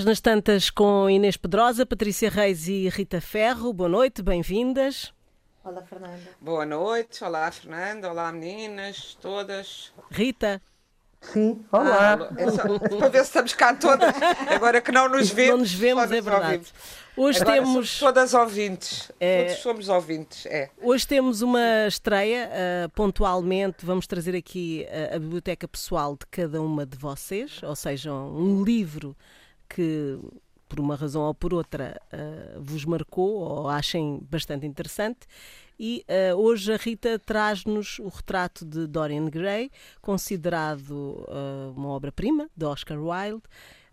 Páginas Tantas com Inês Pedrosa, Patrícia Reis e Rita Ferro. Boa noite, bem-vindas. Olá, Fernanda. Boa noite. Olá, Fernanda. Olá, meninas, todas. Rita. Sim, olá. Ah, é só, para ver se estamos cá todas. Agora que não nos vemos. Não nos vemos, é verdade. Ouvimos. Hoje Agora temos. todas ouvintes. É... Todos somos ouvintes, é. Hoje temos uma estreia. Uh, pontualmente, vamos trazer aqui a, a biblioteca pessoal de cada uma de vocês, ou seja, um livro que por uma razão ou por outra uh, vos marcou ou achem bastante interessante. E uh, hoje a Rita traz-nos o retrato de Dorian Gray, considerado uh, uma obra-prima de Oscar Wilde.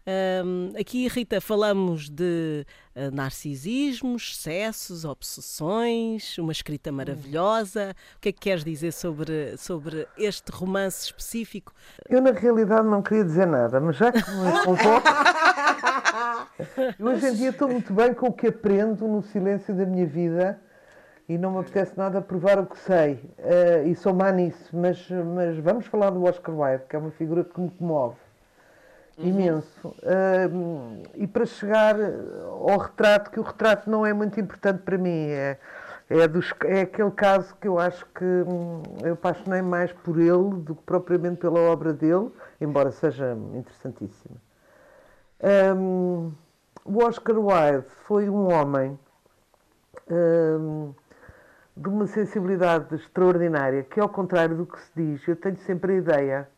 Um, aqui, Rita, falamos de uh, narcisismos, excessos, obsessões, uma escrita maravilhosa. O que é que queres dizer sobre, sobre este romance específico? Eu, na realidade, não queria dizer nada, mas já que me convoco. hoje em dia estou muito bem com o que aprendo no silêncio da minha vida e não me apetece nada provar o que sei. Uh, e sou má nisso, mas, mas vamos falar do Oscar Wilde, que é uma figura que me comove uhum. imenso. E para chegar ao retrato, que o retrato não é muito importante para mim, é, é, dos, é aquele caso que eu acho que hum, eu apaixonei mais por ele do que propriamente pela obra dele, embora seja interessantíssima. Um, o Oscar Wilde foi um homem um, de uma sensibilidade extraordinária, que ao contrário do que se diz, eu tenho sempre a ideia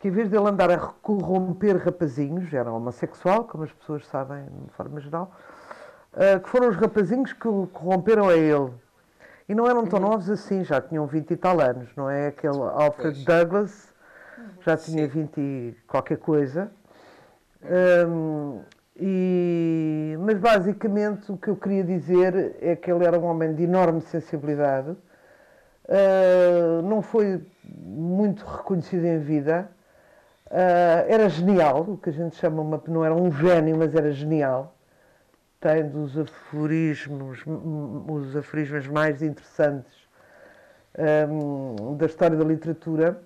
que em vez de ele andar a corromper rapazinhos, era homossexual, como as pessoas sabem de forma geral, uh, que foram os rapazinhos que o corromperam a ele. E não eram tão uhum. novos assim, já tinham 20 e tal anos, não é? Aquele Alfred pois. Douglas já tinha Sim. 20 e qualquer coisa. Um, e, mas basicamente o que eu queria dizer é que ele era um homem de enorme sensibilidade, uh, não foi muito reconhecido em vida, Uh, era genial, o que a gente chama uma. não era um gênio, mas era genial. Tem dos aforismos, os aforismos mais interessantes um, da história da literatura.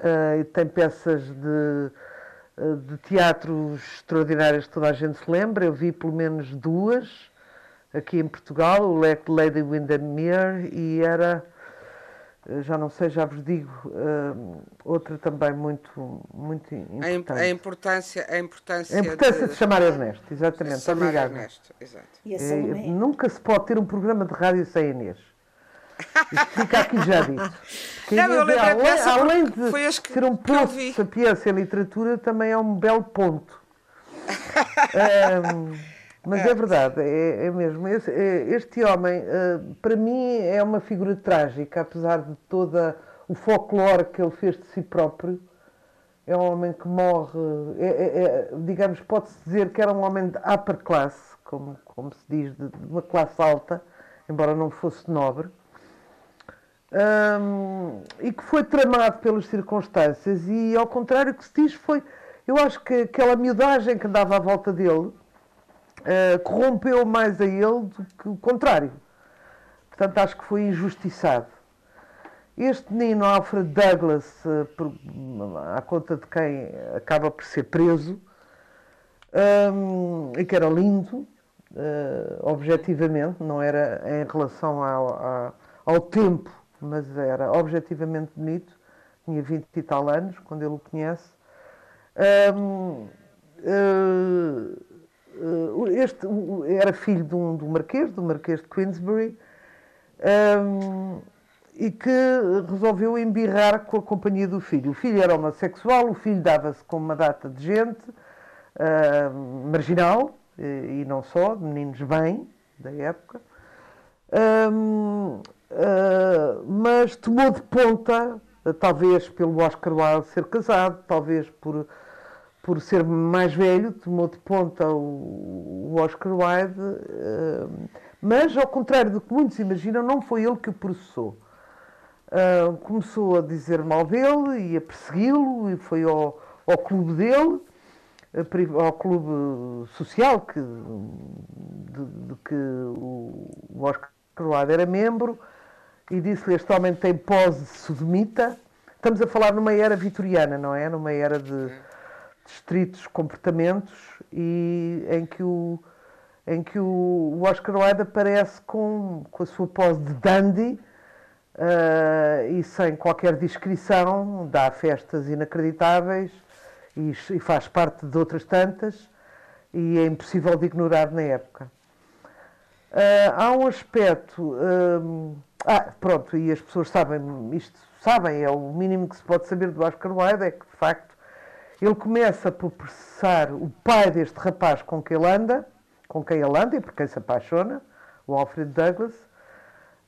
Uh, tem peças de, de teatro extraordinárias que toda a gente se lembra. Eu vi pelo menos duas aqui em Portugal, o Lady Windermere, e era já não sei, já vos digo, uh, outra também muito, muito importante. A importância, a importância, a importância de, de chamar Ernesto, exatamente. Chamar Obrigado. Ernesto, exato. É, nunca se pode ter um programa de rádio sem Inês. Isto fica aqui já dito. Não, eu além, além de que, ser um poço de sapiência e literatura, também é um belo ponto. um, Mas é, é verdade, é, é mesmo. Este, é, este homem, eh, para mim, é uma figura trágica, apesar de todo o folclore que ele fez de si próprio. É um homem que morre, é, é, é digamos, pode-se dizer que era um homem de upper class, como, como se diz, de, de uma classe alta, embora não fosse nobre. Um, e que foi tramado pelas circunstâncias, e ao contrário que se diz, foi. Eu acho que aquela miudagem que andava à volta dele uh, corrompeu mais a ele do que o contrário. Portanto, acho que foi injustiçado. Este menino Alfred Douglas, uh, por, à conta de quem acaba por ser preso, um, e que era lindo, uh, objetivamente, não era em relação ao, ao, ao, tempo, mas era objetivamente bonito, tinha 20 e tal anos, quando ele o conhece. Um, uh, eh, este era filho de um, do Marquês, do Marquês de Queensbury, um, e que resolveu embirrar com a companhia do filho. O filho era homossexual, o filho dava-se com uma data de gente uh, marginal, e, e, não só, de meninos bem, da época, um, uh, ah, mas tomou de ponta, talvez pelo Oscar Wilde ser casado, talvez por por ser mais velho, tomou de ponta o, Oscar Wilde, uh, mas, ao contrário do que muitos imaginam, não foi ele que o processou. Uh, começou a dizer mal dele e a persegui-lo, e foi ao, ao clube dele, ao clube social que, de, de que o Oscar Wilde era membro, e disse-lhe: Este homem tem pose sodomita. Estamos a falar numa era vitoriana, não é? Numa era de estritos comportamentos e em que o, em que o Oscar Wilde aparece com, com a sua pose de dandy uh, e sem qualquer descrição, dá festas inacreditáveis e, e, faz parte de outras tantas e é impossível de ignorar na época. Uh, há um aspecto. Uh, ah, pronto, e as pessoas sabem, isto sabem, é o mínimo que se pode saber do Oscar Wilde, é que de facto ele começa por processar o pai deste rapaz com quem ele anda, com quem ele anda e por quem se apaixona, o Alfred Douglas,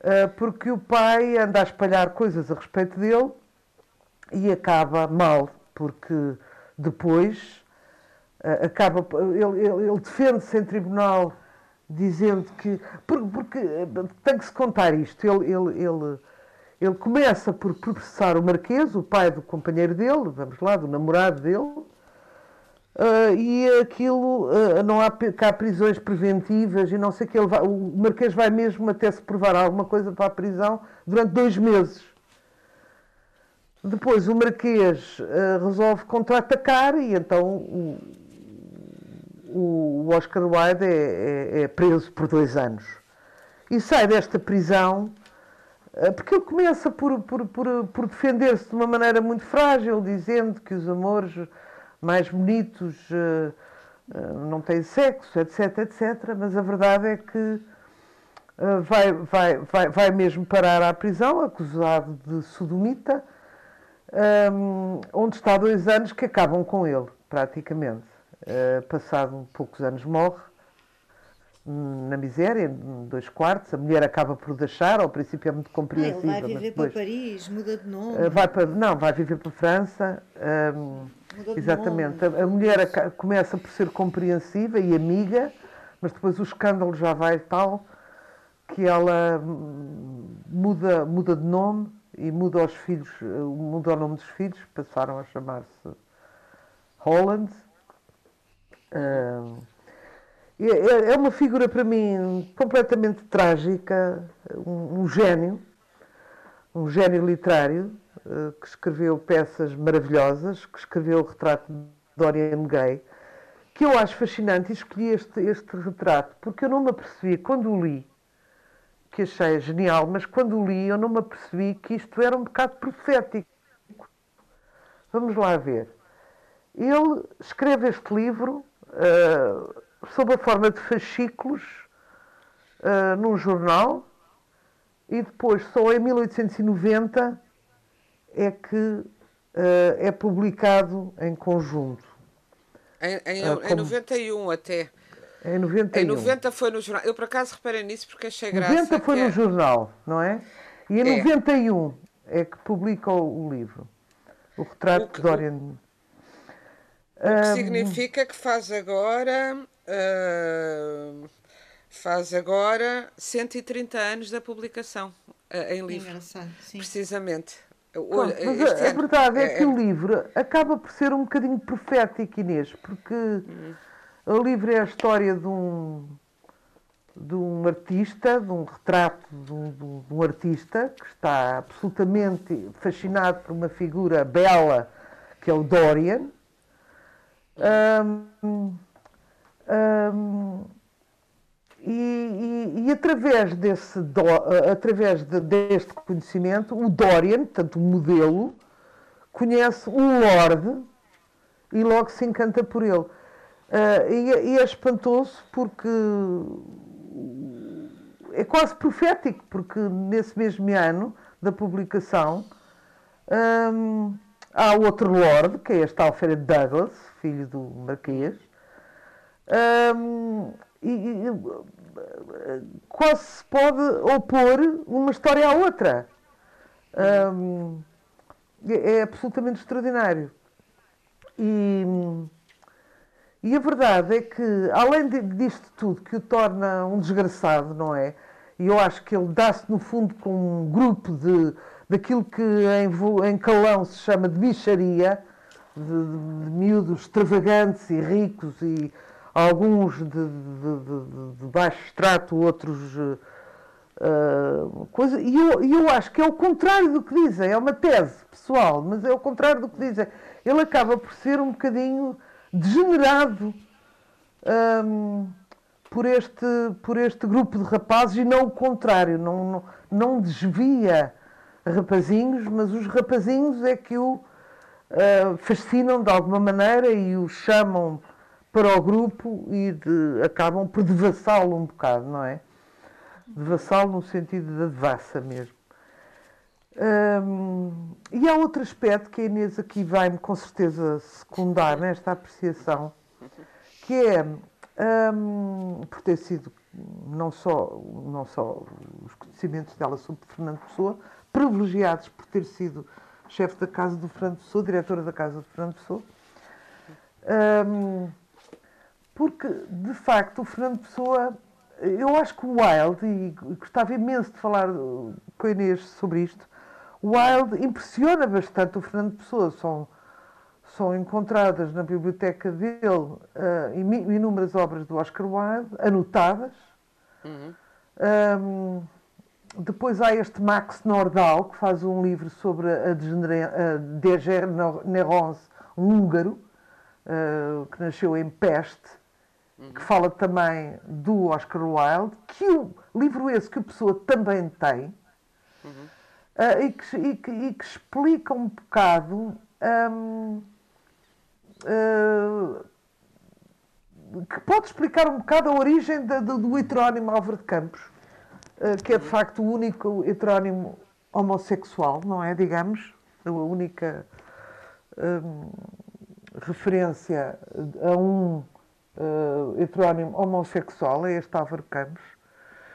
ah, porque o pai anda a espalhar coisas a respeito dele e acaba mal, porque depois ah, acaba, ele, ele, ele defende-se em tribunal dizendo que. Porque, porque tem que se contar isto. Ele, ele, ele, ele começa por processar o Marquês, o pai do companheiro dele, vamos lá, do namorado dele, uh, e aquilo, uh, não há cá prisões preventivas e não sei o que. Ele vai, o Marquês vai mesmo até se provar alguma coisa para a prisão durante dois meses. Depois o Marquês uh, resolve contra-atacar e então o, o Oscar Wilde é, é, é preso por dois anos. E sai desta prisão porque ele começa por, por, por, por defender-se de uma maneira muito frágil, dizendo que os amores mais bonitos uh, uh, não têm sexo, etc, etc. Mas a verdade é que uh, vai, vai, vai, vai mesmo parar à prisão, acusado de sodomita, um, onde está dois anos que acabam com ele, praticamente. passado poucos anos morre na miséria, dois quartos. A mulher acaba por deixar, ao princípio é muito compreensiva. Ah, ele vai viver depois, para Paris, muda de nome. Eh, vai para, não, vai viver para a França. Um, exatamente. A, a, mulher começa por ser compreensiva e amiga, mas depois o escândalo já vai tal que ela hum, muda, muda de nome e muda os filhos, eh, muda o nome dos filhos, passaram a chamar-se Holland. Um, é, é, é uma figura para mim completamente trágica, um, um gênio, um gênio literário, uh, que escreveu peças maravilhosas, que escreveu o retrato de Dorian Gray, que eu acho fascinante e escolhi este, este retrato, porque eu não me apercebi, quando o li, que achei genial, mas quando o li eu não me apercebi que isto era um bocado profético. Vamos lá ver. Ele escreve este livro. Uh, sob a forma de fascículos uh, num jornal e depois só em 1890 é que uh, é publicado em conjunto. Em, em, uh, como... em 91 até. Em 91. Em 90 foi no jornal. Eu por acaso reparei nisso porque achei graça. 90 foi no é... jornal, não é? E em é. 91 é que publica o livro. O retrato o que, de Dorian. O, o que um... significa que faz agora Uh, faz agora 130 anos da publicação uh, em livro. Engraçado, sim. Precisamente. Pronto, mas a, a, verdade é, é que é... o livro acaba por ser um bocadinho profético, Inês, porque hum. o livro é a história de um, de um artista, de um retrato de um, de um artista que está absolutamente fascinado por uma figura bela que é o Dorian. Um, um, e, e, e, através, desse do, através de, deste conhecimento, o Dorian, portanto o modelo, conhece o Lorde e logo se encanta por ele. Uh, e, e, é espantoso porque é quase profético, porque nesse mesmo ano da publicação um, há outro Lorde, que é este Alfred Douglas, filho do Marquês, e, e, quase se pode opor uma história à outra. É, é absolutamente extraordinário. E, e a verdade é que, além de, disto tudo, que o torna um desgraçado, não é? E eu acho que ele dá-se, no fundo, com um grupo de, daquilo que em, em Calão se chama de bicharia, de, de, de miúdos extravagantes e ricos e alguns de, de, de, baixo extrato, outros uh, coisa, e eu, eu acho que é o contrário do que dizem, é uma tese pessoal, mas é o contrário do que dizem. Ele acaba por ser um bocadinho degenerado um, por, este, por este grupo de rapazes e não o contrário, não, não, não desvia rapazinhos, mas os rapazinhos é que o uh, fascinam de alguma maneira e o chamam para o grupo e de, acabam por devassá-lo um bocado, não é? Devassá-lo no sentido da devassa mesmo. Um, e há outro aspecto que a Inês aqui vai-me com certeza secundar nesta apreciação, que é, um, por ter sido não só, não só os conhecimentos dela sobre Fernando Pessoa, privilegiados por ter sido chefe da Casa do Fernando Pessoa, diretora da Casa do Fernando Pessoa, um, porque, de facto, o Fernando Pessoa, eu acho que o Wilde, e gostava imenso de falar com a Inês sobre isto, o Wilde impressiona bastante o Fernando Pessoa, são, são encontradas na biblioteca dele uh, inúmeras obras do Oscar Wilde, anotadas, uhum. um, depois há este Max Nordau, que faz um livro sobre a, degenerance um húngaro, uh, que nasceu em Peste, uhum. que fala também do Oscar Wilde, que o livro esse que a pessoa também tem, uhum. uh, e, que, e, que, e, que, explica um bocado. Um, uh, que pode explicar um bocado a origem do, do heterónimo Álvaro de Campos eh, que é de facto o único heterónimo homossexual, não é? Digamos, a única um, referência a um uh, heterónimo homossexual, é este Álvaro Campos.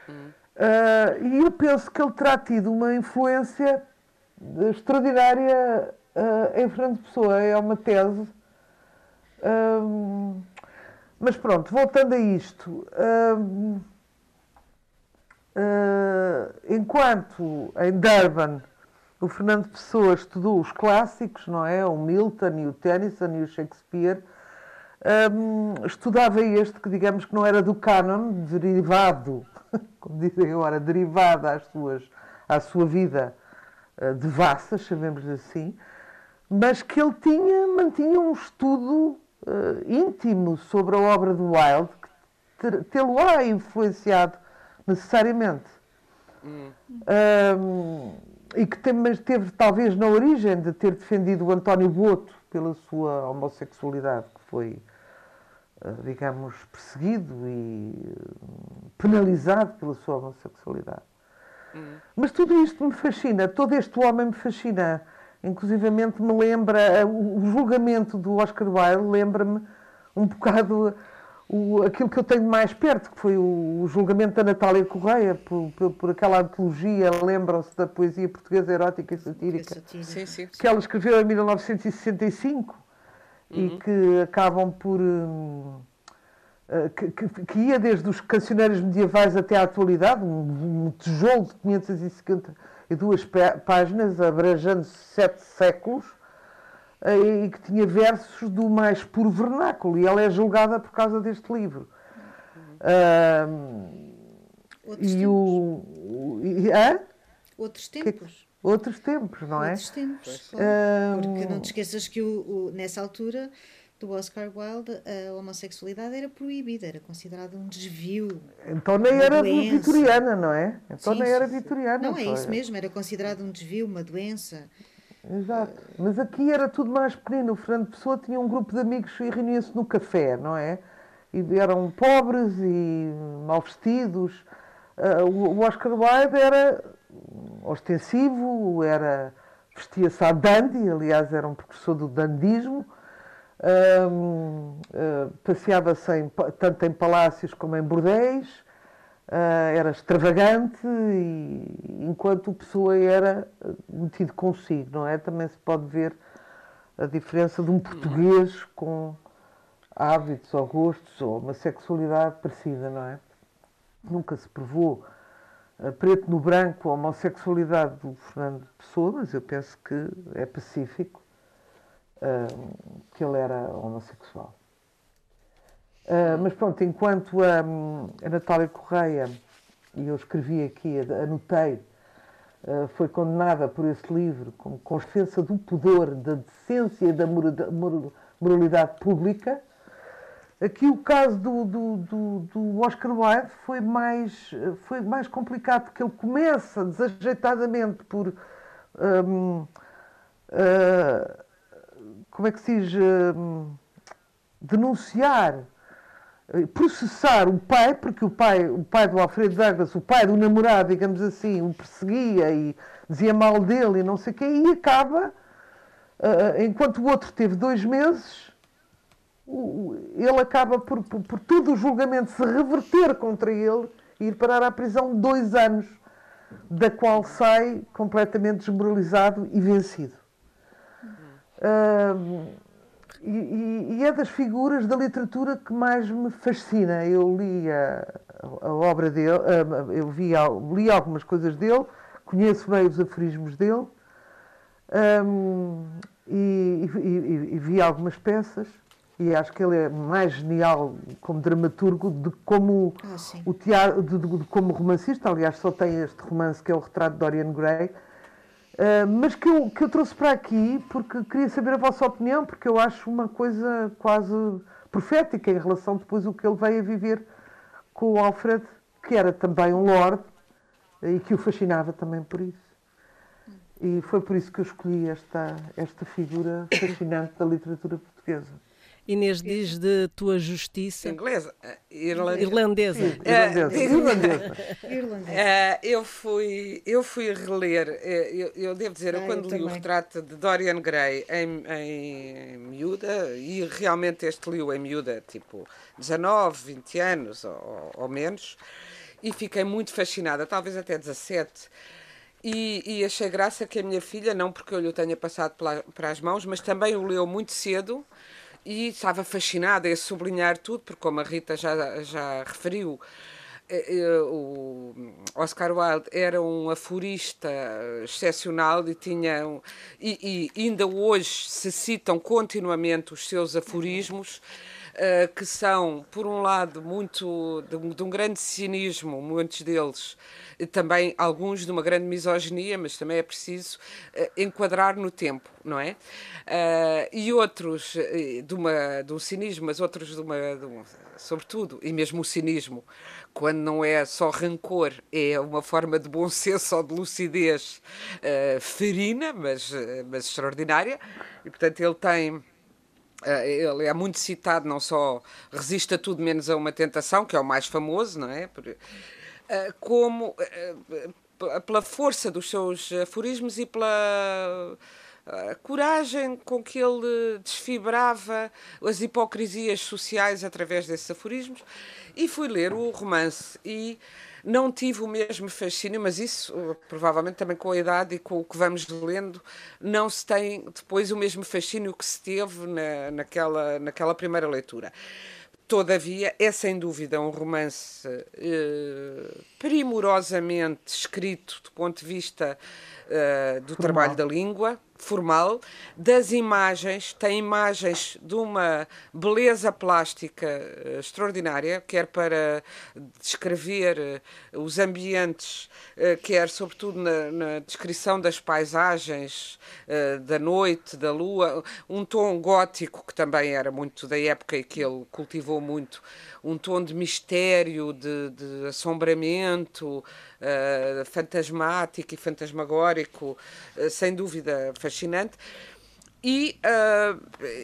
Uh, e eu penso que ele terá tido uma influência extraordinária uh, em Fernando Pessoa. É uma tese. Um, mas pronto, voltando a isto. Um, enquanto em Durban o Fernando Pessoa estudou os clássicos, não é? O Milton e o Tennyson e o Shakespeare, um, estudava este que digamos que não era do canon, derivado, como dizem agora, derivado às suas, à sua vida uh, de vassas, chamemos assim, mas que ele tinha, mantinha um estudo uh, íntimo sobre a obra do Wilde, que tê-lo-á influenciado necessariamente. Hum. Um, e que tem, mas teve talvez na origem de ter defendido o António Boto pela sua homossexualidade, que foi, ah, digamos, perseguido e penalizado pela sua homossexualidade. Hum. Mas tudo isto me fascina, todo este homem me fascina. Inclusivamente me lembra, o julgamento do Oscar Wilde lembra-me um bocado o, aquilo que eu tenho mais perto, que foi o, o julgamento da Natália Correia, por, por, por aquela antologia, lembram-se da poesia portuguesa erótica e satírica, sim, sim. que ela escreveu em 1965 uhum. e que acabam por. Hum, eh, que, que, que, ia desde os cancioneiros medievais até à atualidade, um, um tijolo de 552 páginas, abrangendo sete séculos, e que tinha versos do mais puro vernáculo, e ela é julgada por causa deste livro. Uh, Outros e o. E, hã? Outros tempos. Outros tempos, não é? Outros tempos. Uh, Porque não te esqueças que o, o, nessa altura do Oscar Wilde a homossexualidade era proibida, era considerada um desvio. Então nem era doença. vitoriana, não é? Então sim, nem era vitoriana. Não, é isso mesmo, era considerado um desvio, uma doença. Exato. Mas aqui era tudo mais pequenino. O Fernando Pessoa tinha um grupo de amigos e reunia-se no café, não é? E eram pobres e mal vestidos. Uh, o Oscar Wilde era ostensivo, era vestia-se à dandy, aliás era um professor do dandismo, uh, uh, passeava-se tanto em palácios como em bordéis, Uh, era extravagante e enquanto Pessoa era metido consigo, não é? Também se pode ver a diferença de um português com hábitos ou gostos ou uma sexualidade parecida, não é? Nunca se provou preto no branco a homossexualidade do Fernando Pessoa, mas eu penso que é pacífico uh, que ele era homossexual. Uh, mas pronto, enquanto a, a Natália Correia, e eu escrevi aqui, anotei, uh, foi condenada por esse livro como com do pudor, da decência e da moralidade pública. Aqui o caso do, do, do, do, Oscar Wilde foi mais, foi mais complicado, porque ele começa desajeitadamente por. Um, uh, ah, como é que se diz? Um, denunciar, processar o pai, porque o pai, o pai do Alfredo Douglas, o pai do namorado, digamos assim, o perseguia e dizia mal dele e não sei o quê, e acaba, uh, enquanto o outro teve dois meses ele acaba por, por, por todo o julgamento se reverter contra ele e ir parar à prisão dois anos, da qual sai completamente desmoralizado e vencido. Uh, e, e, é das figuras da literatura que mais me fascina. Eu li a, a obra dele, eu vi, li algumas coisas dele, conheço bem os aforismos dele um, e, e, vi algumas peças e acho que ele é mais genial como dramaturgo de como ah, o teatro, de, de, de, como romancista. Aliás, só tem este romance que é o retrato de Dorian Gray, uh, mas que eu, que eu trouxe para aqui porque queria saber a vossa opinião, porque eu acho uma coisa quase profética em relação depois o que ele veio a viver com o Alfred, que era também um lord e que o fascinava também por isso. E foi por isso que eu escolhi esta, esta figura fascinante da literatura portuguesa. Inês diz de tua justiça. Inglesa. Eh, irlandesa. Irlandesa. Irlandesa. Irlandesa. Uh, eu, fui, eu fui reler, eu, eu devo dizer, eu ah, quando eu li também. o retrato de Dorian Gray em, em miúda, e realmente este li-o em miúda, tipo 19, 20 anos ou, ou menos, e fiquei muito fascinada, talvez até 17. E, e, achei graça que a minha filha, não porque eu lhe tenha passado pela, para as mãos, mas também o leu muito cedo e estava fascinada a sublinhar tudo, porque como a Rita já, já referiu, eh, eh, o Oscar Wilde era um aforista excepcional e tinha e, e ainda hoje se citam continuamente os seus aforismos uh, que são por um lado muito de, de um grande cinismo muitos deles também alguns de uma grande misoginia, mas também é preciso uh, enquadrar no tempo, não é? Uh, e outros uh, de, uma, de um cinismo, mas outros de uma, de um, sobretudo, e mesmo o cinismo, quando não é só rancor, é uma forma de bom senso ou de lucidez ferina, mas, mas extraordinária, e portanto ele tem ele é muito citado, não só resiste a tudo menos a uma tentação, que é o mais famoso, não é? Eh, como eh, pela força dos seus aforismos e pela coragem com que ele desfibrava as hipocrisias sociais através desses aforismos. E fui ler o romance e não tive o mesmo fascínio, mas isso provavelmente também com a idade e com o que vamos lendo, não se tem depois o mesmo fascínio que se teve na, naquela, naquela primeira leitura. Todavia, é sem dúvida um romance eh, primorosamente escrito do ponto de vista uh, do Formal. trabalho da língua, formal, das imagens, tem imagens de uma beleza plástica uh, extraordinária, quer para descrever uh, os ambientes, quer sobretudo na, na, descrição das paisagens, da noite, da lua, um tom gótico que também era muito da época e que ele cultivou muito, um tom de mistério, de, de assombramento, uh, fantasmático e fantasmagórico, uh, sem dúvida fascinante. E uh,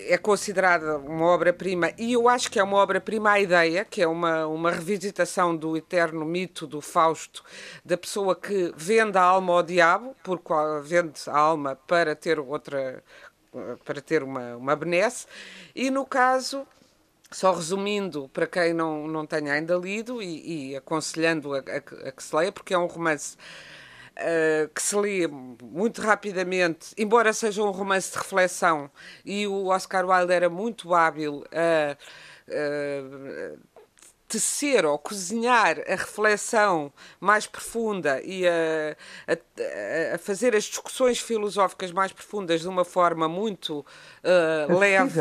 é considerada uma obra-prima, e eu acho que é uma obra-prima a ideia, que é uma, uma revisitação do eterno mito do Fausto, da pessoa que vende a alma ao diabo, porque vende a alma para ter outra para ter uma, uma benesse, e no caso só resumindo, para quem não, não tenha ainda lido e, e aconselhando a, a, a, que se leia, porque é um romance uh, que se lê muito rapidamente, embora seja um romance de reflexão, e o Oscar Wilde era muito hábil a. tecer ou cozinhar a reflexão mais profunda e a, a, a, fazer as discussões filosóficas mais profundas de uma forma muito uh, leve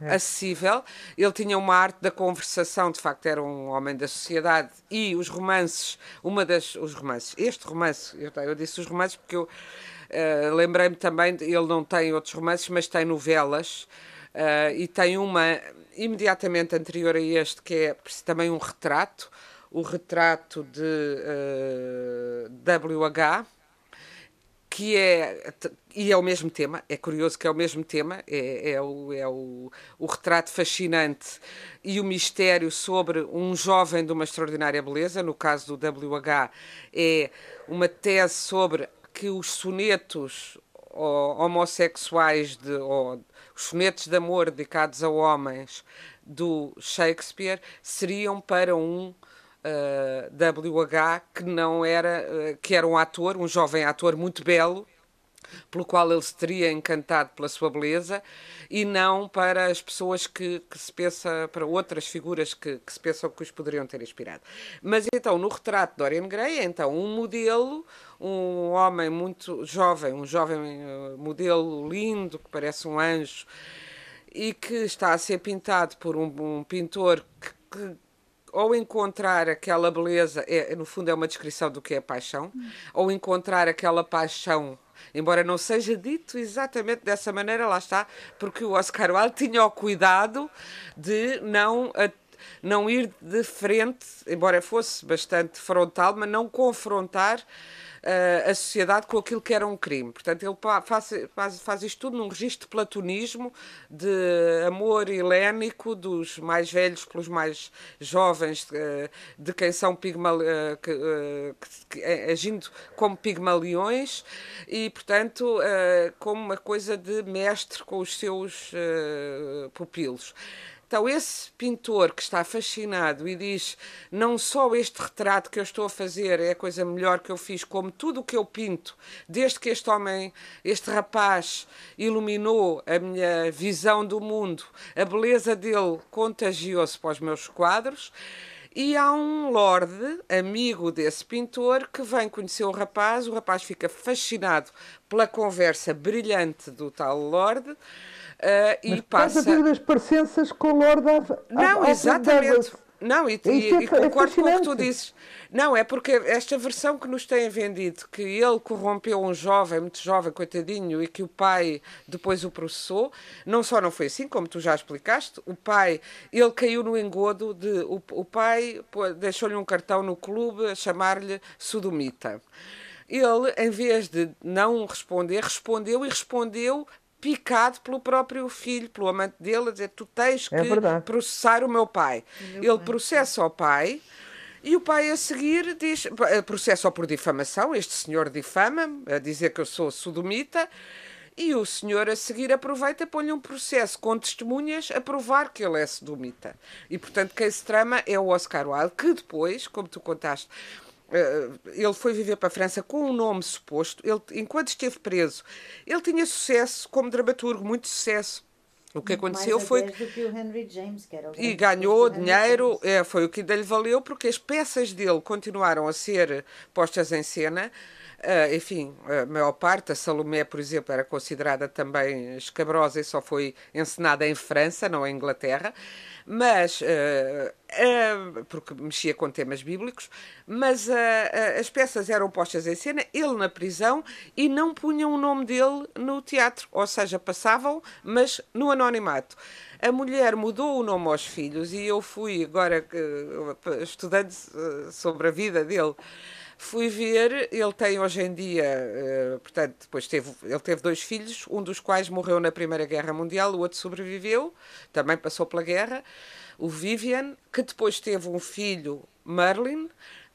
é. acessível. Ele tinha uma arte da conversação, de facto, era um homem da sociedade. E os romances, uma das. Os romances, este romance, eu, eu disse os romances porque eu uh, lembrei-me também, ele não tem outros romances, mas tem novelas. Uh, e tem uma imediatamente anterior a este, que é também um retrato, o retrato de uh, WH, que é e é o mesmo tema, é curioso que é o mesmo tema, é, é, o, é o, o retrato fascinante e o mistério sobre um jovem de uma extraordinária beleza, no caso do WH, é uma tese sobre que os sonetos homossexuais, de, ou os sonetos de amor dedicados a homens do Shakespeare seriam para um WH que não era, uh, que era um ator, um jovem ator muito belo, pelo qual ele se teria encantado pela sua beleza e não para as pessoas que, que se pensa, para outras figuras que, que, se pensam que os poderiam ter inspirado. Mas então, no retrato de Dorian Gray, é então um modelo, um homem muito jovem, um jovem uh, modelo lindo, que parece um anjo, e que está a ser pintado por um, um pintor que, que ou encontrar aquela beleza, é, no fundo é uma descrição do que é paixão, hum. ou encontrar aquela paixão, embora não seja dito exatamente dessa maneira, lá está, porque o Oscar Wilde tinha o cuidado de não não ir de frente, embora fosse bastante frontal, mas não confrontar uh, a sociedade com aquilo que era um crime. Portanto, ele faz, faz, faz isto tudo num registro de platonismo, de amor helénico dos mais velhos pelos mais jovens, uh, de quem são pigmal, uh, que, que, agindo como pigmaliões e, portanto, como uma coisa de mestre com os seus pupilos. Então, esse pintor que está fascinado e diz: não só este retrato que eu estou a fazer é a coisa melhor que eu fiz, como tudo o que eu pinto, desde que este homem, este rapaz, iluminou a minha visão do mundo, a beleza dele contagiou-se para os meus quadros. E há um lorde, amigo desse pintor, que vem conhecer o rapaz. O rapaz fica fascinado pela conversa brilhante do tal lorde. Uh, e passa. a ter as parecenças com o Lord of, Não, exatamente. Não, e, e, é, e concordo com o que tu dizes. Não, é porque esta versão que nos têm vendido, que ele corrompeu um jovem, muito jovem, coitadinho, e que o pai depois o processou, não só não foi assim, como tu já explicaste, o pai, ele caiu no engodo de. O, o pai deixou-lhe um cartão no clube a chamar-lhe sodomita. Ele, em vez de não responder, respondeu e respondeu picado pelo próprio filho, pelo amante dele, a dizer: Tu tens é que é processar o meu pai. Meu Ele pai. processa o pai. E o pai a seguir diz, eh, processa por difamação, este senhor difama, a dizer que eu sou sodomita, e o senhor a seguir aproveita e põe um processo com testemunhas a provar que ele é sodomita. E portanto quem se trama é o Oscar Wilde, que depois, como tu contaste, ele foi viver para a França com um nome suposto. Ele, enquanto esteve preso, ele tinha sucesso como dramaturgo, muito sucesso. O que aconteceu foi que James, que e ganhou dinheiro, é, foi o que lhe valeu, porque as peças dele continuaram a ser postas em cena. Uh, enfim, a maior parte, a Salomé, por exemplo, era considerada também escabrosa e só foi encenada em França, não em Inglaterra. Mas uh, uh, porque mexia com temas bíblicos, mas as peças eram postas em cena, ele na prisão e não punham o nome dele no teatro, ou seja, passavam, mas no anonimato. A mulher mudou o nome aos filhos e eu fui agora estudando sobre a vida dele fui ver, ele tem hoje em dia, uh, portanto, depois teve, ele teve dois filhos, um dos quais morreu na Primeira Guerra Mundial, o outro sobreviveu, também passou pela guerra, o Vivian, que depois teve um filho, Merlin,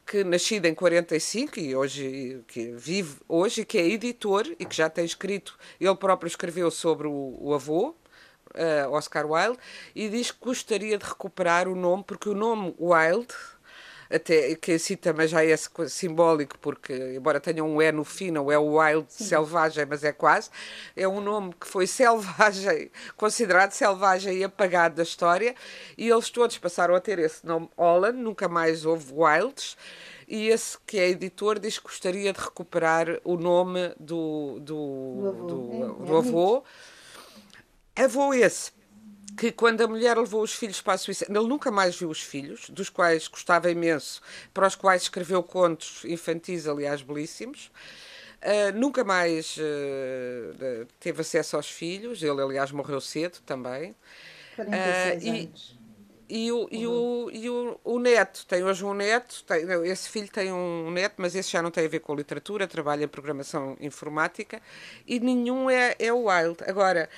que nascido em 45 e hoje que vive hoje, que é editor e que já tem escrito, ele próprio escreveu sobre o, o avô, uh, Oscar Wilde, e diz que gostaria de recuperar o nome, porque o nome Wilde até que assim também já é simbólico, porque, embora tenha um E no fim, não é o wild Sim. selvagem, mas é quase, é um nome que foi selvagem, considerado selvagem e apagado da história, e eles todos passaram a ter esse nome Holland, nunca mais houve Wilds. E esse que é editor diz que gostaria de recuperar o nome do, do, do. Do, é, do avô. avô esse que quando a mulher levou os filhos para a Suíça, ele nunca mais viu os filhos, dos quais gostava imenso, para os quais escreveu contos infantis, aliás, belíssimos. Uh, nunca mais uh, teve acesso aos filhos, ele, aliás, morreu cedo também. 46 uh, anos. E, o, e, o, e o, o neto, tem hoje um neto, tem, esse filho tem um neto, mas esse já não tem a ver com a literatura, trabalha em programação informática, e nenhum é, é o Wilde. Agora,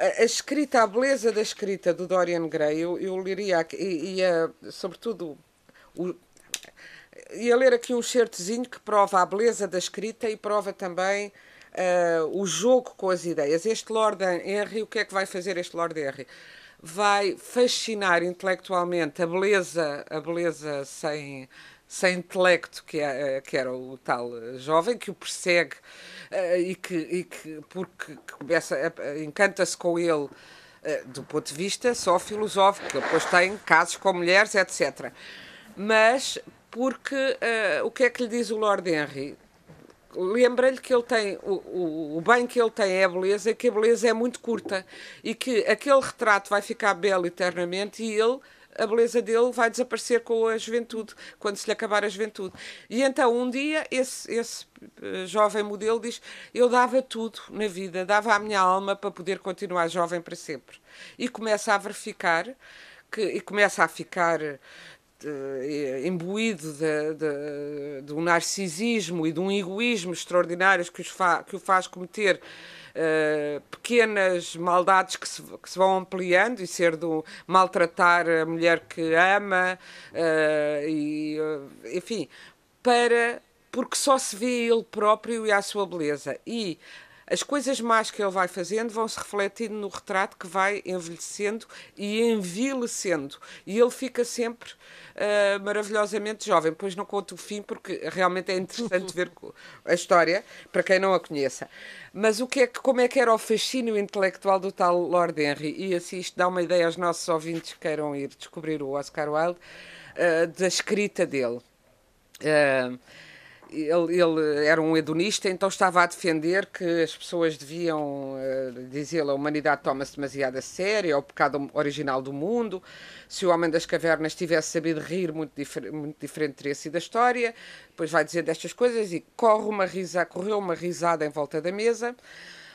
a, a, escrita, a beleza da escrita do Dorian Gray, eu, eu leria, e, e a, sobretudo, o, ia ler aqui um certozinho que prova a beleza da escrita e prova também uh, o jogo com as ideias. Este Lord Henry, o que é que vai fazer este Lord Henry? Vai fascinar intelectualmente a beleza, a beleza sem, sem intelecto, que, é, que era o tal jovem, que o persegue uh, e, que, e que, porque começa, encanta-se com ele do ponto de vista só filosófico, depois tem casos com mulheres, etc. Mas porque o que é que lhe diz o Lord Henry? Lembra-lhe que ele tem o, o, o, bem que ele tem é a beleza, que a beleza é muito curta e que aquele retrato vai ficar belo eternamente e ele a beleza dele vai desaparecer com a juventude, quando se lhe acabar a juventude. E então, um dia, esse, esse uh, jovem modelo diz: Eu dava tudo na vida, dava a minha alma para poder continuar jovem para sempre. E começa a verificar que, e começa a ficar de, imbuído de, de, de, um narcisismo e de um egoísmo extraordinários que, fa, que o faz cometer uh, pequenas maldades que se, que se, vão ampliando e ser do maltratar a mulher que ama uh, e uh, enfim para porque só se vê ele próprio e a sua beleza. E as coisas más que ele vai fazendo vão se refletindo no retrato que vai envelhecendo e envilecendo. E ele fica sempre uh, maravilhosamente jovem. Pois não conto o fim, porque realmente é interessante ver a história, para quem não a conheça. Mas o que é que, como é que era o fascínio intelectual do tal Lord Henry? E assim isto dá uma ideia aos nossos ouvintes que queiram ir descobrir o Oscar Wilde, uh, da escrita dele. Uh, ele, ele, era um hedonista, então estava a defender que as pessoas deviam, uh, dizer a humanidade toma-se demasiado a sério, é o pecado original do mundo. Se o homem das cavernas tivesse sabido rir, muito, difer muito diferente teria sido a história. Depois vai dizer destas coisas e corre uma risa, correu uma risada em volta da mesa.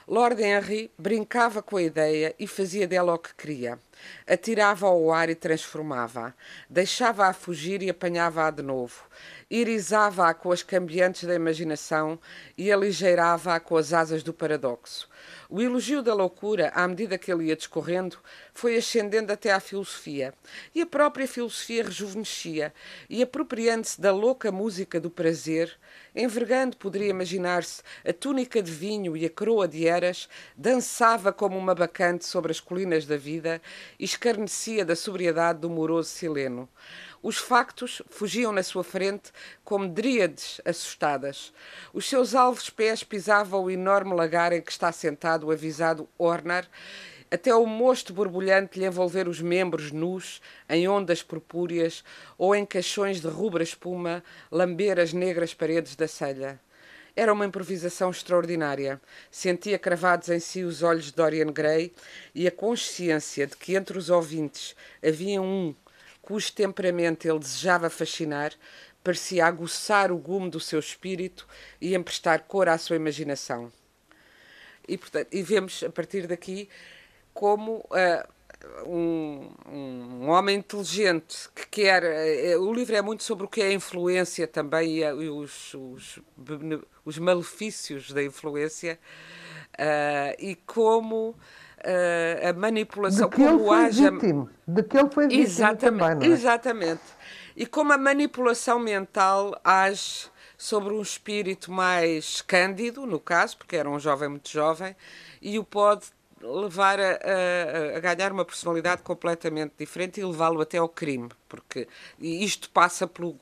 Lord Henry brincava com a ideia e fazia dela o que queria. Atirava ao ar e transformava-a. Deixava-a fugir e apanhava-a de novo irisava-a com as cambiantes da imaginação e aligeirava-a com as asas do paradoxo. O elogio da loucura, à medida que ele ia discorrendo, foi ascendendo até à filosofia. E a própria filosofia rejuvenescia, e apropriando-se da louca música do prazer, envergando, poderia imaginar-se, a túnica de vinho e a coroa de eras, dançava como uma bacante sobre as colinas da vida e escarnecia da sobriedade do moroso sileno. Os factos fugiam na sua frente como dríades assustadas. Os seus alvos pés pisavam o enorme lagar em que está sentado o avisado Ornar, até o mosto borbulhante lhe envolver os membros nus em ondas purpúreas ou em caixões de rubra espuma lamber as negras paredes da celha. Era uma improvisação extraordinária. Sentia cravados em si os olhos de Dorian Gray e a consciência de que entre os ouvintes havia um cujo temperamento ele desejava fascinar, parecia aguçar o gume do seu espírito e emprestar cor à sua imaginação. E, portanto, e vemos a partir daqui como uh, um, um, homem inteligente que quer. Uh, o livro é muito sobre o que é a influência também e, uh, e os, os, os, malefícios da influência e como uh, a manipulação, de que como ele foi Vítima, de que ele foi vítima exatamente, também, não é? Exatamente. E como a manipulação mental age sobre um espírito mais cândido, no caso, porque era um jovem muito jovem, e o pode levar a, a, a, ganhar uma personalidade completamente diferente e levá-lo até ao crime, porque isto passa pelo,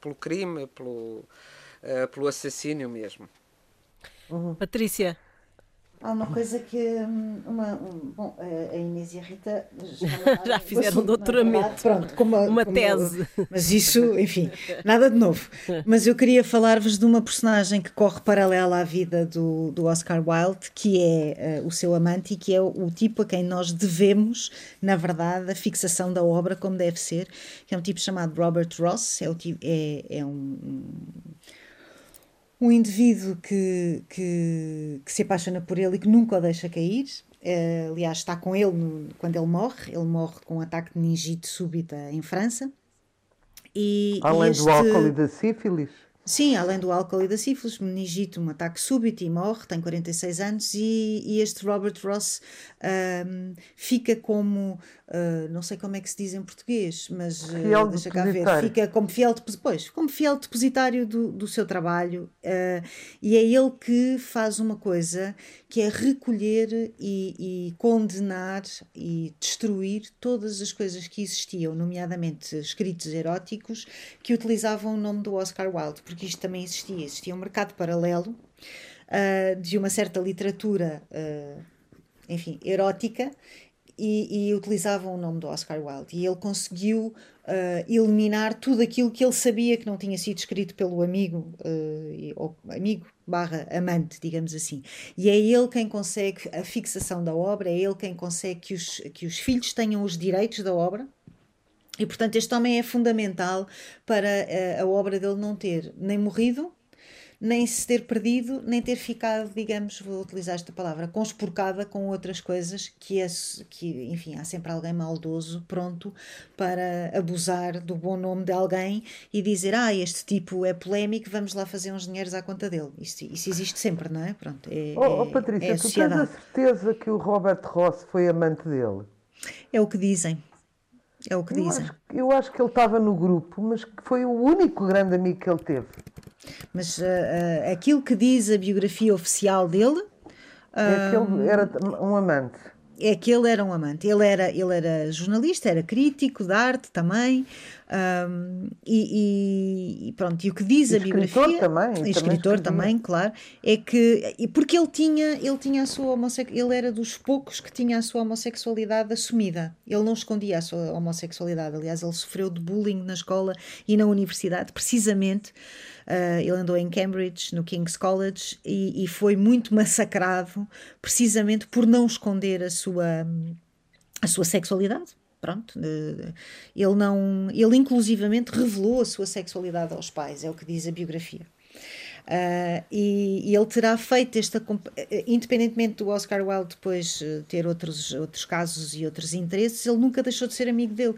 pelo crime, pelo, uh, pelo assassínio mesmo. Uhum. Patrícia, Há uma coisa que hum, uma, um, bom, a Inês e a Rita já fizeram doutoramento, pronto, como uma, uma tese. mas isso, enfim, nada de novo. Mas eu queria falar-vos de uma personagem que corre paralela à vida do, do Oscar Wilde, que é uh, o seu amante e que é o, o, tipo a quem nós devemos, na verdade, a fixação da obra como deve ser, que é um tipo chamado Robert Ross, é, o, é, é um um indivíduo que, que, que, se apaixona por ele e que nunca o deixa cair. Uh, aliás, está com ele no, quando ele morre. Ele morre com um ataque de meningite súbita em França. E, Além este... do álcool e da sífilis? Sim, além do álcool e da sífilis, meningite, um ataque súbito e morre, tem 46 anos, e, e este Robert Ross um, fica como Uh, não sei como é que se diz em português, mas uh, deixa cá ver, fica como fiel, depois, como fiel depositário do, do seu trabalho uh, e é ele que faz uma coisa que é recolher e, e, condenar e destruir todas as coisas que existiam, nomeadamente escritos eróticos que utilizavam o nome do Oscar Wilde, porque isto também existia, existia um mercado paralelo de uma certa literatura enfim, erótica e, e, utilizavam o nome do Oscar Wilde. E ele conseguiu uh, eliminar tudo aquilo que ele sabia que não tinha sido escrito pelo amigo, uh, ou amigo barra amante, digamos assim. E é ele quem consegue a fixação da obra, é ele quem consegue que os, que os filhos tenham os direitos da obra. E, portanto, este homem é fundamental para a, eh, a obra dele não ter nem morrido, nem se ter perdido, nem ter ficado, digamos, vou utilizar esta palavra, conspurcada com outras coisas que, é, que enfim, há sempre alguém maldoso pronto para abusar do bom nome de alguém e dizer, ah, este tipo é polémico, vamos lá fazer uns dinheiros à conta dele. Isso, isso existe sempre, não é? Pronto, é, oh, oh Patrícia, é tu tens a certeza que o Robert Ross foi amante dele? É o que dizem. É o que eu dizem. Acho, eu acho que ele estava no grupo, mas foi o único grande amigo que ele teve. Mas uh, uh, aquilo que diz a biografia oficial dele. É que ele era um amante. É que ele era um amante. Ele era, ele era jornalista, era crítico de arte também. Um, e, e, pronto, e o que diz e a biografia. Também, também escritor também, claro, é que. Porque ele tinha, ele tinha a sua homossexualidade, ele era dos poucos que tinha a sua homossexualidade assumida. Ele não escondia a sua homossexualidade. Aliás, ele sofreu de bullying na escola e na universidade, precisamente Uh, ele andou em Cambridge, no King's College, e, e, foi muito massacrado precisamente por não esconder a sua, a sua sexualidade. Pronto, ele não, ele inclusivamente revelou a sua sexualidade aos pais, é o que diz a biografia. Uh, e, e, ele terá feito esta independentemente do Oscar Wilde depois ter outros, outros casos e outros interesses, ele nunca deixou de ser amigo dele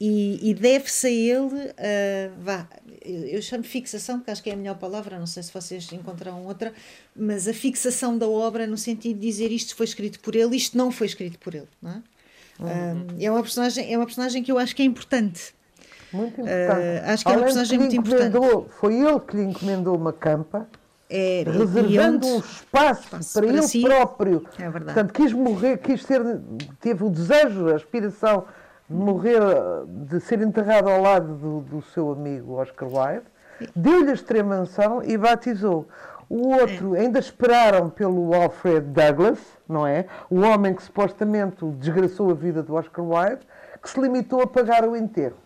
e, e deve-se a ele uh, vá, eu chamo fixação, porque acho que é a melhor palavra, não sei se vocês encontraram outra, mas a fixação da obra no sentido de dizer isto foi escrito por ele, isto não foi escrito por ele. Não é? Uhum. é, uma personagem, é uma personagem que eu acho que é importante. Muito importante. Uh, acho que é uma personagem muito importante. Foi ele que lhe encomendou uma campa. É, reservando um espaço, espaço para, para, ele si. próprio. É verdade. Portanto, quis morrer, quis ser, teve o desejo, a aspiração de morrer, de ser enterrado ao lado do, do seu amigo Oscar Wilde, deu-lhe a extrema unção e batizou. O outro, é. ainda esperaram pelo Alfred Douglas, não é? O homem que supostamente desgraçou a vida do Oscar Wilde, que se limitou a pagar o enterro.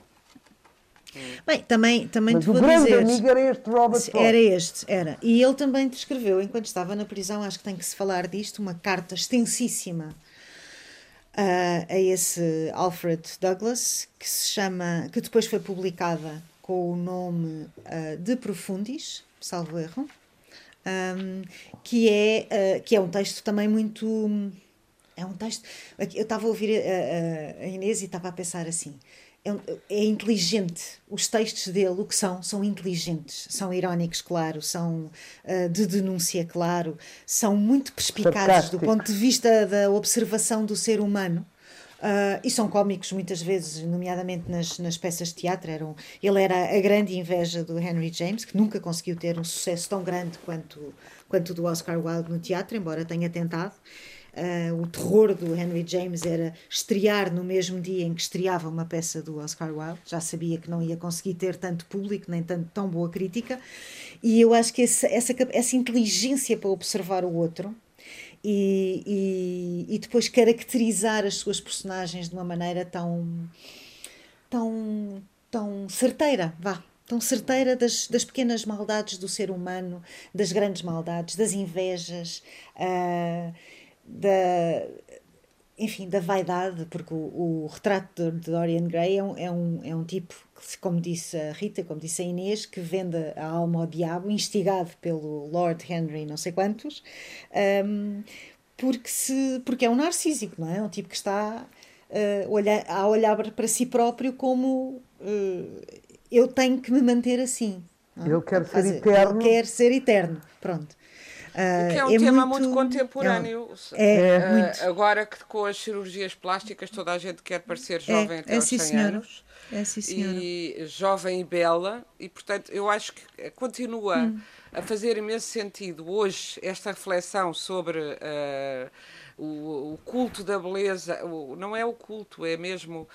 Bem, também, também Mas te o vou grande dizer, amigo era este Robert Era este, era. E ele também descreveu, enquanto estava na prisão, acho que tem que se falar disto, uma carta extensíssima uh, a esse Alfred Douglas, que se chama, que depois foi publicada com o nome uh, De Profundis, salvo erro, um, que, é, uh, que é um texto também muito. É um texto. Eu estava a ouvir a, a Inês e estava a pensar assim é, é, inteligente. Os textos dele, o que são? São inteligentes, são irónicos, claro, são uh, de denúncia, claro, são muito perspicazes do ponto de vista da observação do ser humano. Uh, e são cómicos muitas vezes, nomeadamente nas, nas peças de teatro. Eram, ele era a grande inveja do Henry James, que nunca conseguiu ter um sucesso tão grande quanto, quanto o do Oscar Wilde no teatro, embora tenha tentado. Uh, o terror do Henry James era estrear no mesmo dia em que estreava uma peça do Oscar Wilde. Já sabia que não ia conseguir ter tanto público, nem tanto, tão boa crítica. E eu acho que esse, essa, essa inteligência para observar o outro e, e, e, depois caracterizar as suas personagens de uma maneira tão, tão, tão certeira, vá, tão certeira das, das pequenas maldades do ser humano, das grandes maldades, das invejas. Uh, da enfim, da vaidade, porque o, o retrato de Dorian Gray é um, é, um, é um tipo, que, como disse a Rita, como disse a Inês, que vende a alma ao diabo, instigado pelo Lord Henry não sei quantos, um, porque, se, porque é um narcísico, não é? É um tipo que está uh, olhar, a olhar para si próprio como uh, eu tenho que me manter assim. Não? Ele quer ser eterno. Ele quer ser eterno, pronto. Uh, o que é um é tema muito, muito contemporâneo. É, é, uh, muito. Agora que com as cirurgias plásticas toda a gente quer parecer é, jovem até é, aos 100 senhora. anos. É, sim, senhora. E jovem e bela, e portanto eu acho que continua hum. a fazer imenso sentido hoje esta reflexão sobre uh, o, o, culto da beleza. O, não é o culto, é mesmo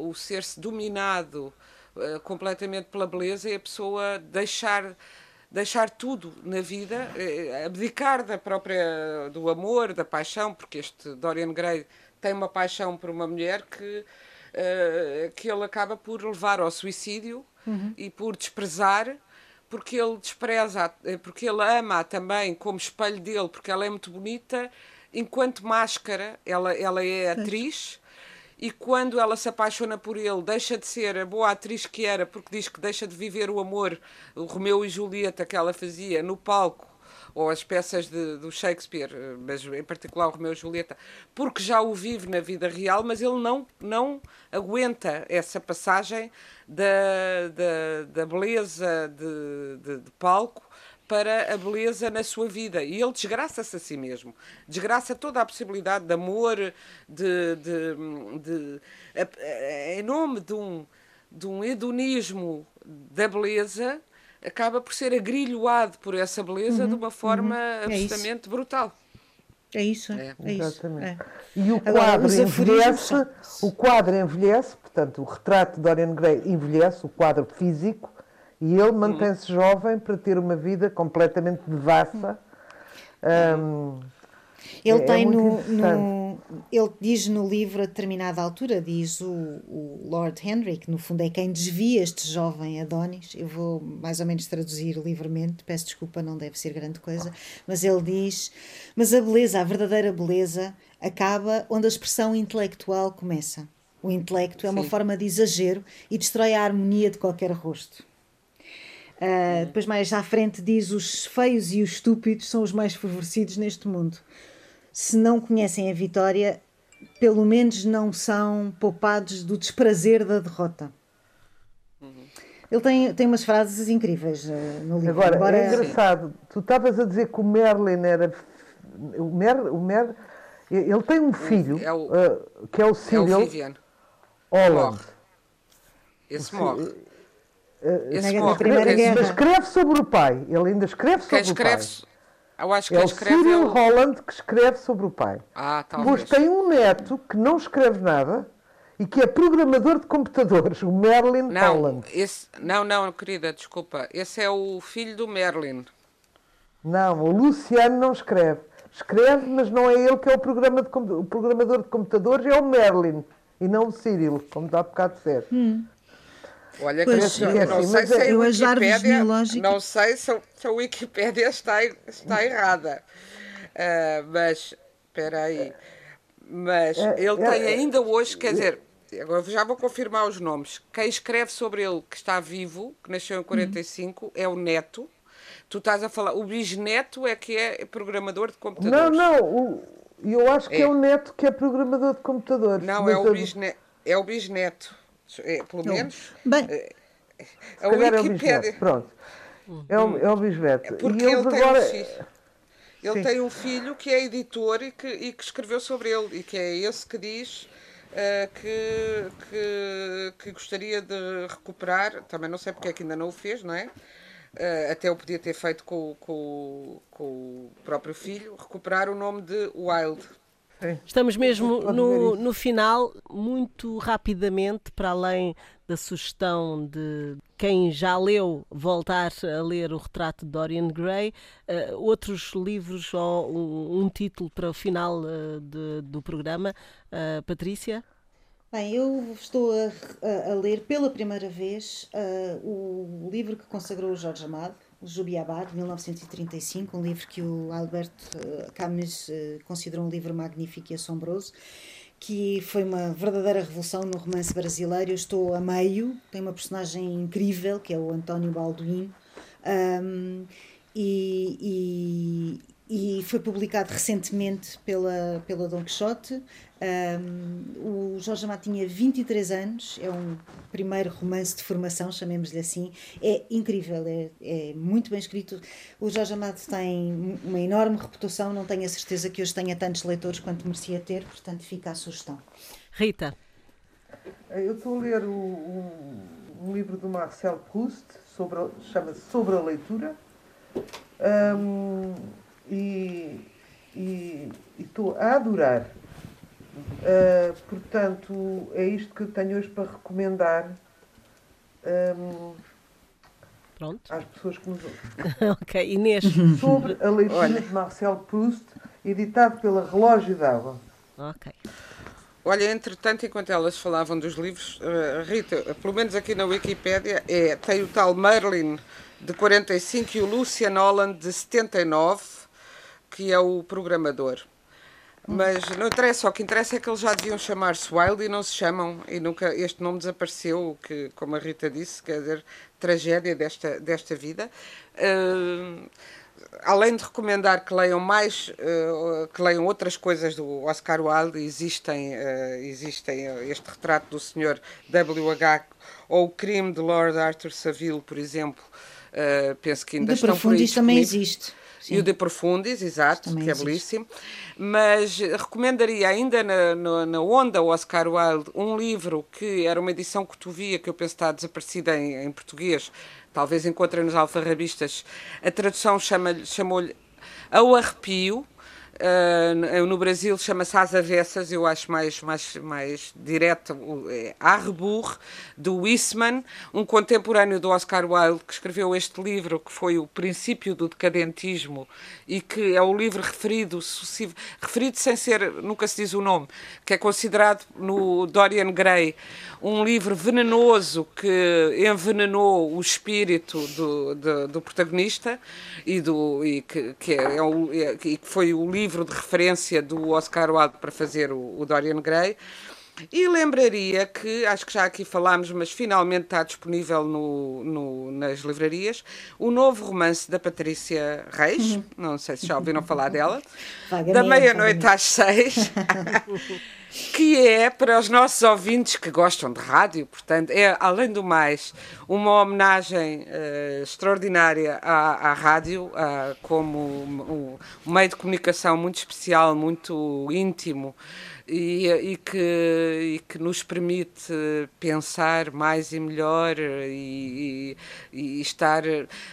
o ser-se dominado completamente pela beleza e a pessoa deixar deixar tudo na vida, eh, abdicar da própria do amor, da paixão, porque este Dorian Gray tem uma paixão por uma mulher que uh, que ele acaba por levar ao suicídio uhum. e por desprezar porque ele despreza, eh, porque ele ama também como espelho dele, porque ela é muito bonita, enquanto máscara, ela, ela é atriz, e quando ela se apaixona por ele, deixa de ser a boa atriz que era, porque diz que deixa de viver o amor, o Romeu e Julieta que ela fazia no palco, ou as peças de, do Shakespeare, mas em particular o Romeu e Julieta, porque já o vive na vida real, mas ele não, não aguenta essa passagem da, da, da beleza de, de, de palco para a beleza na sua vida. E ele desgraça-se a si mesmo. Desgraça toda a possibilidade de amor, de, de, de, em nome de um, de um hedonismo da beleza, acaba por ser agrilhoado por essa beleza uhum, de uma forma uhum. É absolutamente é brutal. É isso, é, é Exatamente. É. E o quadro Agora, envelhece, o quadro envelhece, portanto, o retrato de Dorian Gray envelhece, o quadro físico, e ele mantém-se jovem para ter uma vida completamente devassa. Um, ele é, tem é no, no, Ele diz no livro, a determinada altura, diz o, o, Lord Henry, que no fundo é quem desvia este jovem Adonis. Eu vou mais ou menos traduzir livremente, peço desculpa, não deve ser grande coisa, mas ele diz: Mas a beleza, a verdadeira beleza, acaba onde a expressão intelectual começa. O intelecto é uma Sim. forma de exagero e destrói a harmonia de qualquer rosto. Uh, depois, mais à frente, diz: os feios e os estúpidos são os mais favorecidos neste mundo. Se não conhecem a vitória, pelo menos não são poupados do desprazer da derrota. Ele tem, tem umas frases incríveis uh, no livro. Agora, Embora... é engraçado, tu estavas a dizer que o Merlin era. O Mer, o Mer, ele tem um filho é o, uh, que é o Cyril é o Vivian. Holland. Esse morre. Esse na, na Primeira Guerra. Mas escreve sobre o pai. Ele ainda escreve sobre escreve, o pai. Eu acho que é o Cyril ele... Holland que escreve sobre o pai. Ah, talvez. Pois tem um neto que não escreve nada e que é programador de computadores, o Merlin não, Holland. Esse, não, não, querida, desculpa. Esse é o filho do Merlin. Não, o Luciano não escreve. Escreve, mas não é ele que é o, programa de, o programador de computadores, é o Merlin e não o Cyril, como está há bocado de ser. Hum. Olha, pois, eu, eu não sei se a eu Wikipédia, não sei se, a Wikipédia está, está errada, uh, mas espera aí, mas é, ele é, tem é, ainda hoje, quer dizer, agora já vou confirmar os nomes. Quem escreve sobre ele que está vivo, que nasceu em 45, uhum. é o neto. Tu estás a falar, o bisneto é que é programador de computadores. Não, não, o, eu acho que é. é o neto que é programador de computadores. Não, é o, bisneto, é o bisneto. É, pelo menos. Bem, é, a Wikipédia. É Pronto. É o, é o bisneto. É porque ele tem agora... um filho. Ele tem um filho que é editor e que, e que escreveu sobre ele, e que é esse que diz uh, que, que, que, gostaria de recuperar. Também não sei porque é que ainda não o fez, não é? Uh, até o podia ter feito com, com, com o próprio filho, recuperar o nome de Wild. Estamos mesmo no, no final, muito rapidamente, para além da sugestão de quem já leu voltar a ler o retrato de Dorian Gray, uh, outros livros ou um, um, título para o final uh, de, do programa. Uh, Patrícia? Bem, eu estou a, a, a, ler pela primeira vez o livro que consagrou o Jorge Amado, Jubiabá, de 1935, um livro que o Albert eh, Camus eh, considerou um livro magnífico e assombroso, que foi uma verdadeira revolução no romance brasileiro. Eu estou a meio, tem uma personagem incrível, que é o António Balduino, um, e, e, e, foi publicado recentemente pela, pela Don Quixote. Um, o Jorge Amado tinha 23 anos, é um primeiro romance de formação, chamemos-lhe assim. É incrível, é, é, muito bem escrito. O Jorge Amado tem uma enorme reputação, não tenho a certeza que hoje tenha tantos leitores quanto merecia ter, portanto fica a sugestão. Rita. Eu estou a ler o, um, um, livro do Marcel Proust, chama-se Sobre a Leitura, um, e estou a adorar Uh, portanto, é isto que eu tenho hoje para recomendar um, Pronto. às pessoas que nos ouvem. ok, Inês. Sobre a leitura Olha. de Marcel Proust, editado pela Relógio d'Água. Ok. Olha, entretanto, enquanto elas falavam dos livros, uh, Rita, pelo menos aqui na Wikipédia, é, tem o tal Merlin de 45 e o Lucian Holland de 79, que é o programador. Mas não interessa, o que interessa é que eles já deviam chamar-se Wild e não se chamam, e nunca este nome desapareceu, que, como a Rita disse, quer dizer, tragédia desta, desta vida. Uh, além de recomendar que leiam mais, uh, que leiam outras coisas do Oscar Wilde, existem, uh, existem este retrato do Sr. W.H. ou o crime de Lord Arthur Saville, por exemplo. penso que ainda de estão por aí também existe. Sim. E o De Profundis, exato, que é existe. belíssimo. Mas recomendaria ainda na, na, na, onda Oscar Wilde um livro que era uma edição que tu via, que eu penso está desaparecida em, em português, talvez encontrem nos alfarrabistas. A tradução chama, chamou-lhe Ao Arrepio, Uh, no Brasil chama-se As Avessas, eu acho mais, mais, mais direto, é Arrebur, do Wissmann, um contemporâneo do Oscar Wilde, que escreveu este livro, que foi o princípio do decadentismo, e que é o livro referido, sucessivo, referido sem ser, nunca se diz o nome, que é considerado no Dorian Gray um livro venenoso que envenenou o espírito do, do, do protagonista e, do, e que, que, é, é, o, é, que foi o livro de referência do Oscar Wilde para fazer o, o Dorian Gray. E lembraria que, acho que já aqui falámos, mas finalmente está disponível no, no, nas livrarias, o novo romance da Patrícia Reis, uhum. não sei se já ouviram falar dela, da meia-noite às seis. que é para os nossos ouvintes que gostam de rádio, portanto, é, além do mais, uma homenagem uh, extraordinária à, à rádio, uh, como um, um, meio de comunicação muito especial, muito íntimo e, e, que, e que nos permite pensar mais e melhor e, e, estar,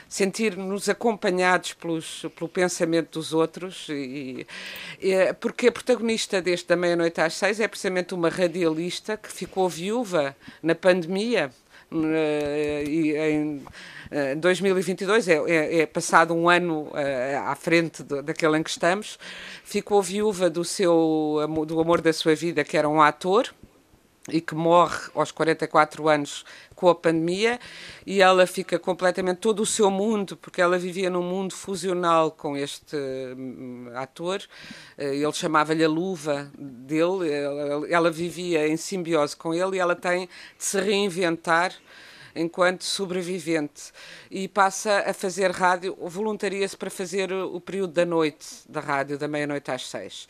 sentir-nos acompanhados pelos, pelo pensamento dos outros. E, porque a protagonista deste Da Meia-Noite às Seis é precisamente uma radialista que ficou viúva na pandemia. Eh, e em 2022, é, é, é, passado um ano uh, à frente daquele em que estamos, ficou viúva do, seu, do amor da sua vida, que era um ator, e que morre aos 44 anos com a pandemia e ela fica completamente todo o seu mundo porque ela vivia num mundo fusional com este hum, ator eh, ele chamava-lhe a luva dele ela, ela, vivia em simbiose com ele e ela tem de se reinventar enquanto sobrevivente. E passa a fazer rádio, voluntaria-se para fazer o período da noite da rádio, da meia-noite às seis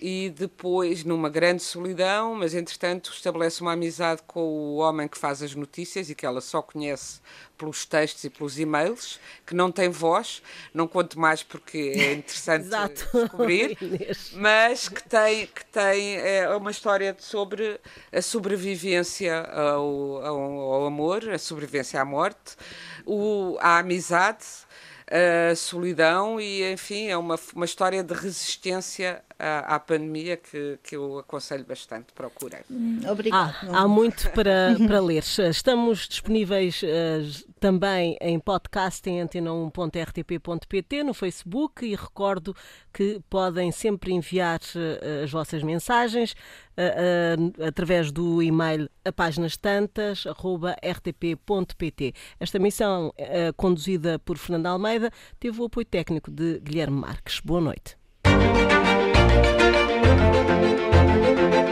e depois, numa grande solidão, mas entretanto estabelece uma amizade com o homem que faz as notícias e que ela só conhece pelos textos e pelos e-mails, que não tem voz, não conto mais porque é interessante descobrir, mas que tem, que tem é uma história sobre a sobrevivência ao, ao, ao amor, a sobrevivência à morte, o, a amizade, a solidão e, enfim, é uma, uma história de resistência à, à pandemia que, que eu aconselho bastante, procurem. Obrigada. Ah, há muito para, para ler. Estamos disponíveis uh, também em podcast em antena1.rtp.pt no Facebook e recordo que podem sempre enviar uh, as vossas mensagens uh, através do e-mail a páginas tantas rtp.pt. Esta missão conduzida por Fernando Almeida teve o apoio técnico de Guilherme Marques. Boa noite. thank you.